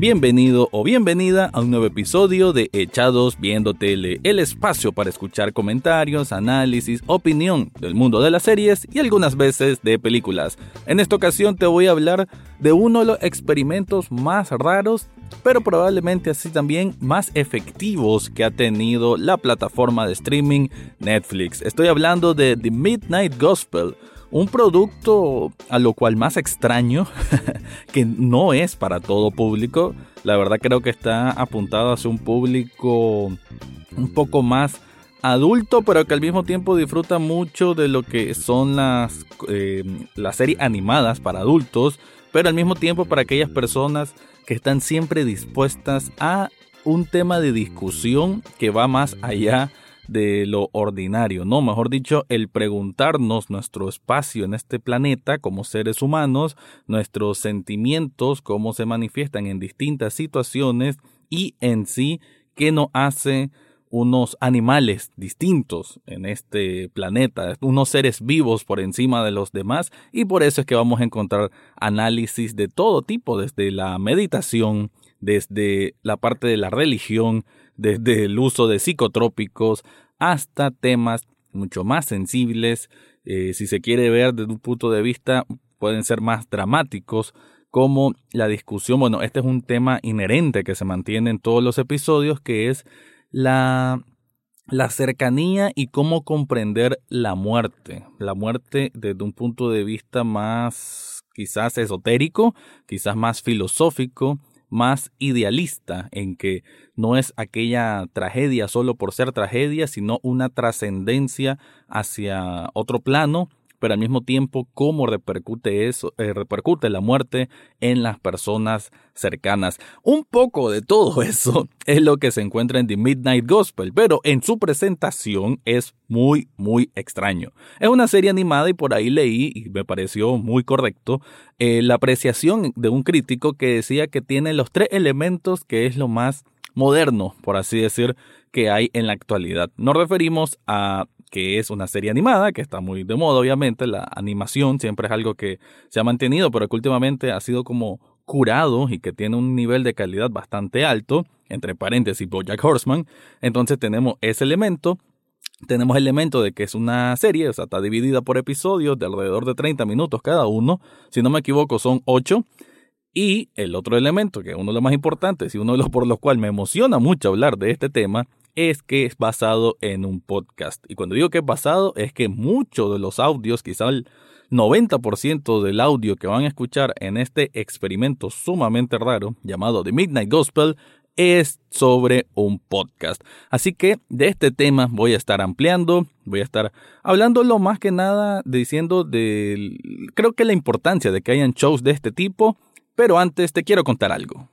Bienvenido o bienvenida a un nuevo episodio de Echados Viendo Tele, el espacio para escuchar comentarios, análisis, opinión del mundo de las series y algunas veces de películas. En esta ocasión te voy a hablar de uno de los experimentos más raros, pero probablemente así también más efectivos que ha tenido la plataforma de streaming Netflix. Estoy hablando de The Midnight Gospel un producto a lo cual más extraño, que no es para todo público. La verdad creo que está apuntado hacia un público un poco más adulto, pero que al mismo tiempo disfruta mucho de lo que son las, eh, las series animadas para adultos, pero al mismo tiempo para aquellas personas que están siempre dispuestas a un tema de discusión que va más allá de lo ordinario, ¿no? Mejor dicho, el preguntarnos nuestro espacio en este planeta como seres humanos, nuestros sentimientos, cómo se manifiestan en distintas situaciones y en sí qué nos hace unos animales distintos en este planeta, unos seres vivos por encima de los demás y por eso es que vamos a encontrar análisis de todo tipo, desde la meditación, desde la parte de la religión, desde el uso de psicotrópicos hasta temas mucho más sensibles, eh, si se quiere ver desde un punto de vista, pueden ser más dramáticos, como la discusión, bueno, este es un tema inherente que se mantiene en todos los episodios, que es la, la cercanía y cómo comprender la muerte, la muerte desde un punto de vista más quizás esotérico, quizás más filosófico, más idealista, en que no es aquella tragedia solo por ser tragedia, sino una trascendencia hacia otro plano pero al mismo tiempo cómo repercute eso, eh, repercute la muerte en las personas cercanas. Un poco de todo eso es lo que se encuentra en The Midnight Gospel, pero en su presentación es muy, muy extraño. Es una serie animada y por ahí leí, y me pareció muy correcto, eh, la apreciación de un crítico que decía que tiene los tres elementos que es lo más moderno, por así decir, que hay en la actualidad. Nos referimos a que es una serie animada, que está muy de moda, obviamente. La animación siempre es algo que se ha mantenido, pero que últimamente ha sido como curado y que tiene un nivel de calidad bastante alto, entre paréntesis, Bojack Horseman. Entonces tenemos ese elemento. Tenemos el elemento de que es una serie, o sea, está dividida por episodios de alrededor de 30 minutos cada uno. Si no me equivoco, son 8. Y el otro elemento, que es uno de los más importantes y uno de los por los cuales me emociona mucho hablar de este tema, es que es basado en un podcast. Y cuando digo que es basado, es que muchos de los audios, quizá el 90% del audio que van a escuchar en este experimento sumamente raro llamado The Midnight Gospel, es sobre un podcast. Así que de este tema voy a estar ampliando, voy a estar hablando lo más que nada diciendo de, creo que la importancia de que hayan shows de este tipo, pero antes te quiero contar algo.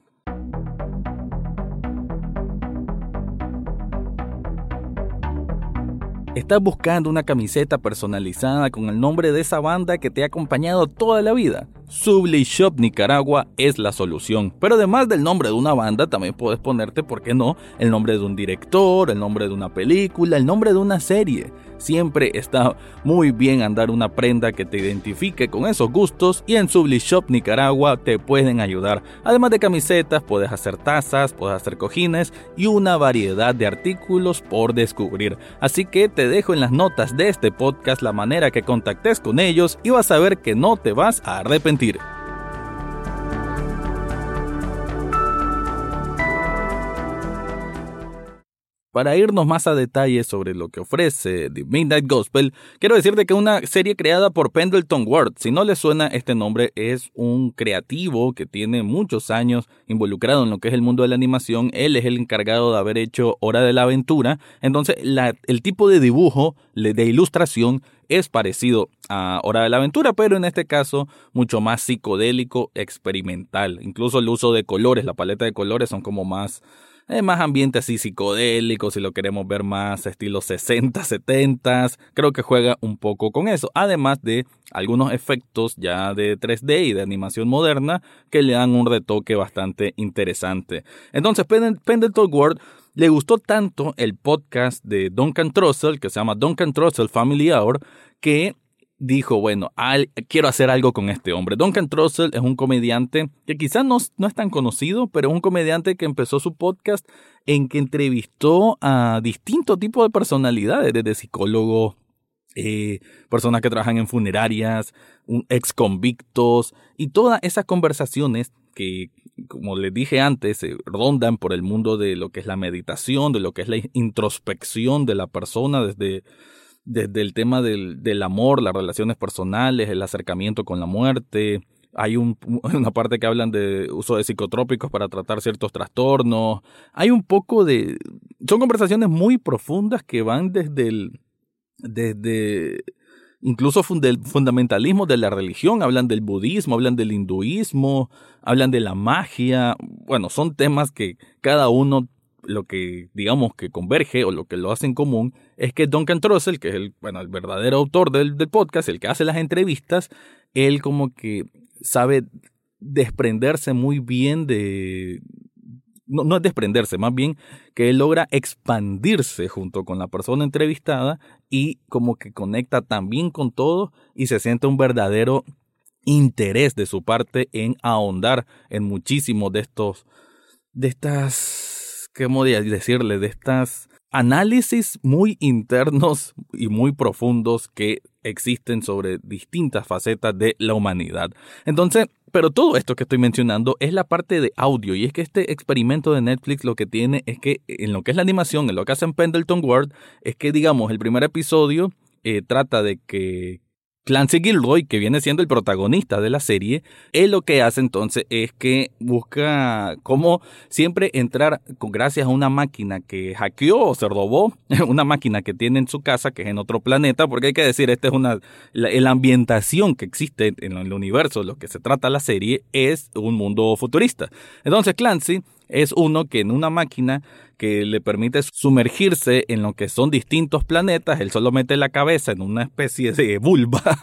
¿Estás buscando una camiseta personalizada con el nombre de esa banda que te ha acompañado toda la vida? Subli Shop Nicaragua es la solución. Pero además del nombre de una banda, también puedes ponerte, ¿por qué no?, el nombre de un director, el nombre de una película, el nombre de una serie. Siempre está muy bien andar una prenda que te identifique con esos gustos y en Subli Shop Nicaragua te pueden ayudar. Además de camisetas, puedes hacer tazas, puedes hacer cojines y una variedad de artículos por descubrir. Así que te dejo en las notas de este podcast la manera que contactes con ellos y vas a ver que no te vas a arrepentir. Para irnos más a detalle sobre lo que ofrece The Midnight Gospel, quiero decirte que una serie creada por Pendleton Ward. Si no le suena este nombre, es un creativo que tiene muchos años involucrado en lo que es el mundo de la animación. Él es el encargado de haber hecho Hora de la Aventura. Entonces, el tipo de dibujo, de ilustración, es parecido a Hora de la Aventura, pero en este caso mucho más psicodélico, experimental. Incluso el uso de colores, la paleta de colores son como más eh, más ambiente así psicodélico, si lo queremos ver más estilo 60, 70, creo que juega un poco con eso, además de algunos efectos ya de 3D y de animación moderna que le dan un retoque bastante interesante. Entonces, Pendleton World le gustó tanto el podcast de Duncan Trussell, que se llama Duncan Trussell Family Hour, que dijo, bueno, quiero hacer algo con este hombre. Duncan Trussell es un comediante que quizás no, no, es tan conocido, pero es un comediante que empezó su podcast en que entrevistó a distintos tipos de personalidades, desde psicólogos, eh, personas que trabajan en funerarias, ex convictos, y todas esas conversaciones que, como les dije antes, se rondan por el mundo de lo que es la meditación, de lo que es la introspección de la persona desde desde el tema del, del, amor, las relaciones personales, el acercamiento con la muerte. Hay un, una parte que hablan de uso de psicotrópicos para tratar ciertos trastornos. Hay un poco de... Son conversaciones muy profundas que van desde el... Desde incluso del fundamentalismo de la religión, hablan del budismo, hablan del hinduismo, hablan de la magia. Bueno, son temas que cada uno lo que digamos que converge o lo que lo hace en común es que Duncan Trussell, que es el, bueno, el verdadero autor del, del podcast, el que hace las entrevistas, él como que sabe desprenderse muy bien de, no, no, es desprenderse, más bien que él logra expandirse junto con la persona entrevistada y como que conecta también con todo y se siente un verdadero interés de su parte en ahondar en muchísimos de estos, de estas ¿cómo decirle? De estas análisis muy internos y muy profundos que existen sobre distintas facetas de la humanidad. Entonces, pero todo esto que estoy mencionando es la parte de audio y es que este experimento de Netflix lo que tiene es que en lo que es la animación, en lo que hacen Pendleton World, es que digamos el primer episodio eh, trata de que Clancy Gilroy, que viene siendo el protagonista de la serie, él lo que hace entonces es que busca cómo siempre entrar con, gracias a una máquina que hackeó o se robó, una máquina que tiene en su casa, que es en otro planeta, porque hay que decir, esta es una, la, ambientación que existe en el universo, lo que se trata la serie, es un mundo futurista. Entonces Clancy es uno que en una máquina que le permite sumergirse en lo que son distintos planetas, él solo mete la cabeza en una especie de vulva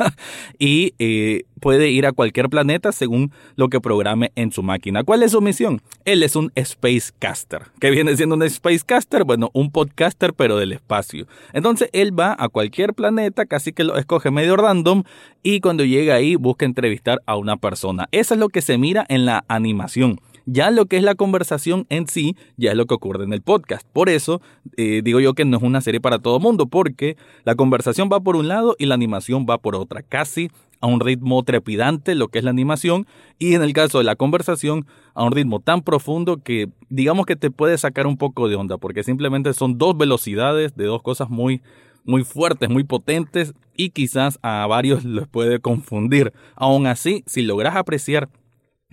y eh, puede ir a cualquier planeta según lo que programe en su máquina. ¿Cuál es su misión? Él es un Spacecaster. ¿Qué viene siendo un Spacecaster? Bueno, un podcaster pero del espacio. Entonces él va a cualquier planeta, casi que lo escoge medio random y cuando llega ahí busca entrevistar a una persona. Eso es lo que se mira en la animación. Ya lo que es la conversación en sí, ya es lo que ocurre en el podcast. Por eso eh, digo yo que no es una serie para todo mundo, porque la conversación va por un lado y la animación va por otra, casi a un ritmo trepidante lo que es la animación y en el caso de la conversación a un ritmo tan profundo que digamos que te puede sacar un poco de onda porque simplemente son dos velocidades de dos cosas muy muy fuertes, muy potentes y quizás a varios les puede confundir. Aún así, si logras apreciar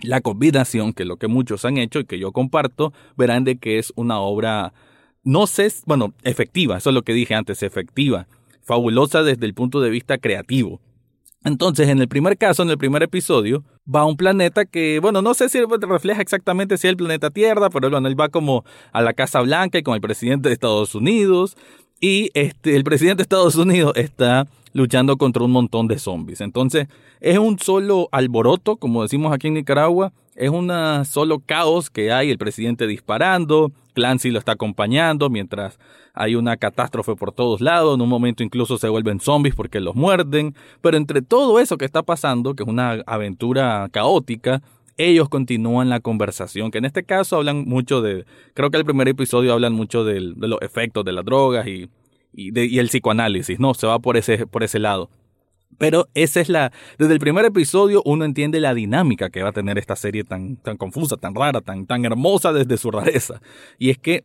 la combinación, que es lo que muchos han hecho y que yo comparto, verán de que es una obra, no sé, bueno, efectiva, eso es lo que dije antes, efectiva, fabulosa desde el punto de vista creativo. Entonces, en el primer caso, en el primer episodio, va a un planeta que, bueno, no sé si refleja exactamente si es el planeta Tierra, pero bueno, él va como a la Casa Blanca y con el presidente de Estados Unidos. Y este, el presidente de Estados Unidos está luchando contra un montón de zombies. Entonces, es un solo alboroto, como decimos aquí en Nicaragua, es un solo caos que hay, el presidente disparando, Clancy lo está acompañando mientras hay una catástrofe por todos lados, en un momento incluso se vuelven zombies porque los muerden, pero entre todo eso que está pasando, que es una aventura caótica, ellos continúan la conversación, que en este caso hablan mucho de, creo que el primer episodio hablan mucho de los efectos de las drogas y y, el psicoanálisis, ¿no? Se va por ese, por ese lado. Pero esa es la. Desde el primer episodio uno entiende la dinámica que va a tener esta serie tan, tan confusa, tan rara, tan, tan hermosa desde su rareza. Y es que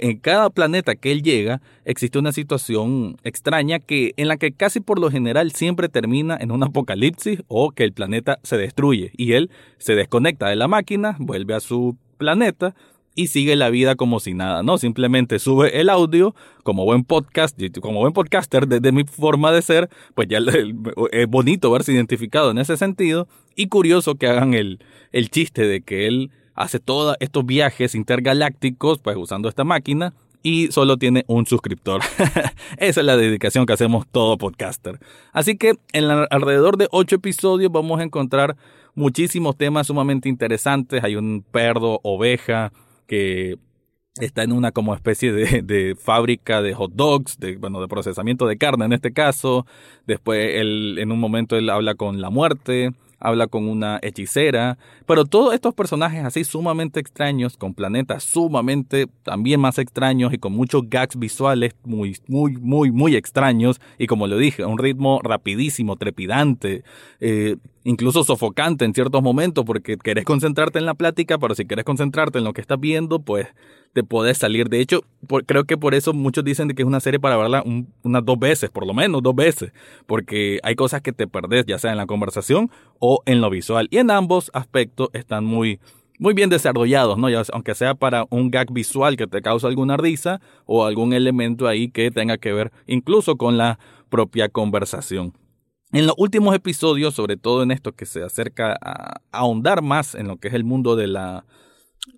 en cada planeta que él llega existe una situación extraña que en la que casi por lo general siempre termina en un apocalipsis o que el planeta se destruye y él se desconecta de la máquina, vuelve a su planeta, y sigue la vida como si nada, ¿no? Simplemente sube el audio como buen podcast, como buen podcaster desde mi forma de ser, pues ya es bonito verse identificado en ese sentido y curioso que hagan el, el chiste de que él hace todos estos viajes intergalácticos, pues usando esta máquina, y solo tiene un suscriptor. Esa es la dedicación que hacemos todo podcaster. Así que en alrededor de ocho episodios vamos a encontrar muchísimos temas sumamente interesantes. Hay un perro oveja que está en una como especie de, fábrica de hot dogs, de, bueno, de procesamiento de carne en este caso. Después él, en un momento él habla con la muerte habla con una hechicera, pero todos estos personajes así sumamente extraños, con planetas sumamente también más extraños y con muchos gags visuales muy, muy, muy, muy extraños, y como lo dije, un ritmo rapidísimo, trepidante, eh, incluso sofocante en ciertos momentos, porque querés concentrarte en la plática, pero si querés concentrarte en lo que estás viendo, pues te podés salir. De hecho, creo que por eso muchos dicen que es una serie para verla unas dos veces, por lo menos dos veces, porque hay cosas que te perdés, ya sea en la conversación o en lo visual. Y en ambos aspectos están muy, muy bien desarrollados, ¿no? aunque sea para un gag visual que te causa alguna risa o algún elemento ahí que tenga que ver incluso con la propia conversación. En los últimos episodios, sobre todo en esto que se acerca a ahondar más en lo que es el mundo de la,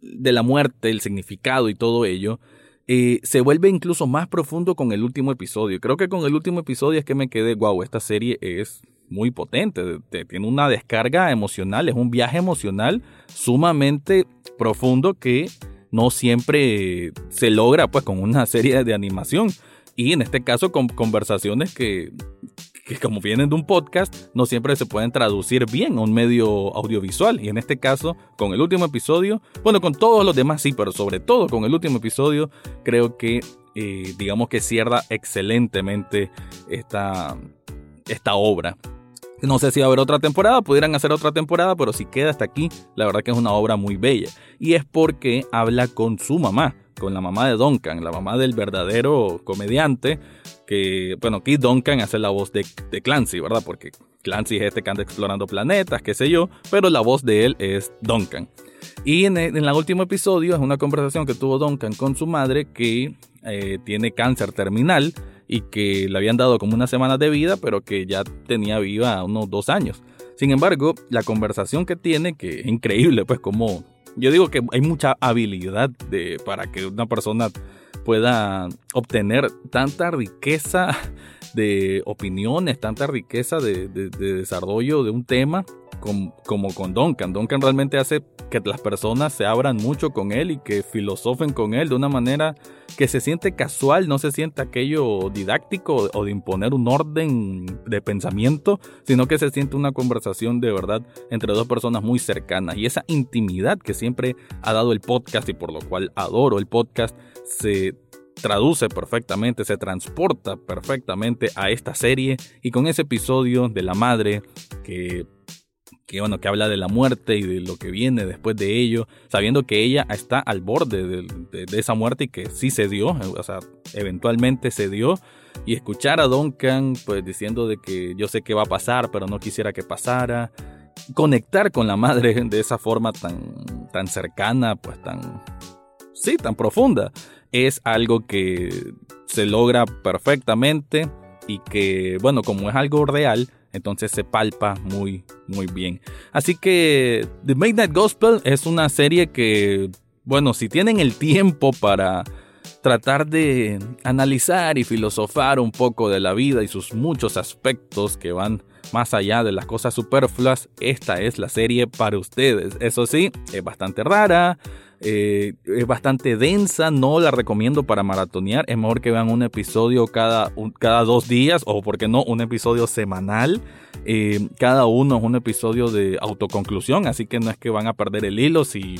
de la muerte, el significado y todo ello, eh, se vuelve incluso más profundo con el último episodio. Creo que con el último episodio es que me quedé, wow, esta serie es muy potente, tiene una descarga emocional, es un viaje emocional sumamente profundo que no siempre se logra pues con una serie de animación y en este caso con conversaciones que, que como vienen de un podcast, no siempre se pueden traducir bien a un medio audiovisual. Y en este caso, con el último episodio, bueno, con todos los demás sí, pero sobre todo con el último episodio, creo que, eh, digamos que cierra excelentemente esta, esta obra. No sé si va a haber otra temporada, pudieran hacer otra temporada, pero si queda hasta aquí, la verdad que es una obra muy bella. Y es porque habla con su mamá con la mamá de Duncan, la mamá del verdadero comediante, que, bueno, aquí Duncan hace la voz de, Clancy, ¿verdad? Porque Clancy es este que anda explorando planetas, qué sé yo, pero la voz de él es Duncan. Y en el, último episodio es una conversación que tuvo Duncan con su madre que eh, tiene cáncer terminal y que le habían dado como una semana de vida, pero que ya tenía viva unos dos años. Sin embargo, la conversación que tiene, que es increíble, pues como yo digo que hay mucha habilidad de, para que una persona pueda obtener tanta riqueza de opiniones, tanta riqueza de, desarrollo de un tema como, con Duncan. Duncan realmente hace que las personas se abran mucho con él y que filosofen con él de una manera que se siente casual, no se siente aquello didáctico o de imponer un orden de pensamiento, sino que se siente una conversación de verdad entre dos personas muy cercanas. Y esa intimidad que siempre ha dado el podcast y por lo cual adoro el podcast, se traduce perfectamente, se transporta perfectamente a esta serie y con ese episodio de la madre que que bueno, que habla de la muerte y de lo que viene después de ello, sabiendo que ella está al borde de, esa muerte y que sí se dio, o sea, eventualmente se dio, y escuchar a Duncan pues diciendo de que yo sé que va a pasar, pero no quisiera que pasara, conectar con la madre de esa forma tan, tan cercana, pues tan, sí, tan profunda, es algo que se logra perfectamente y que, bueno, como es algo real, entonces se palpa muy, muy bien. Así que The Midnight Gospel es una serie que, bueno, si tienen el tiempo para tratar de analizar y filosofar un poco de la vida y sus muchos aspectos que van más allá de las cosas superfluas, esta es la serie para ustedes. Eso sí, es bastante rara, eh, es bastante densa, no la recomiendo para maratonear. Es mejor que vean un episodio cada, cada dos días o, por qué no, un episodio semanal. Eh, cada uno es un episodio de autoconclusión, así que no es que van a perder el hilo si,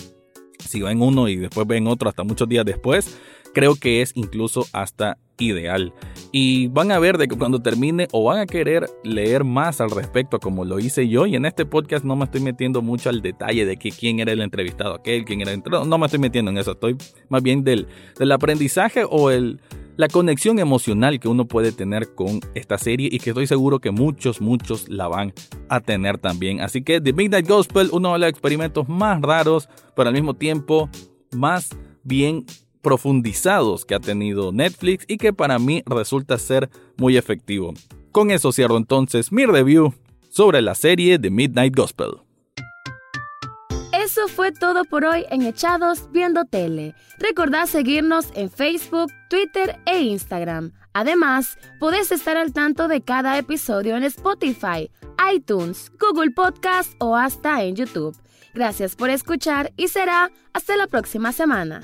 si ven uno y después ven otro hasta muchos días después creo que es incluso hasta ideal. Y van a ver de que cuando termine o van a querer leer más al respecto como lo hice yo. Y en este podcast no me estoy metiendo mucho al detalle de que quién era el entrevistado aquel, quién era el entrevistado. No me estoy metiendo en eso. Estoy más bien del, del aprendizaje o el, la conexión emocional que uno puede tener con esta serie y que estoy seguro que muchos, muchos la van a tener también. Así que The Midnight Gospel, uno de los experimentos más raros, pero al mismo tiempo más bien profundizados que ha tenido Netflix y que para mí resulta ser muy efectivo. Con eso cierro entonces mi review sobre la serie The Midnight Gospel. Eso fue todo por hoy en Echados Viendo Tele. Recordad seguirnos en Facebook, Twitter e Instagram. Además, podés estar al tanto de cada episodio en Spotify, iTunes, Google Podcast o hasta en YouTube. Gracias por escuchar y será hasta la próxima semana.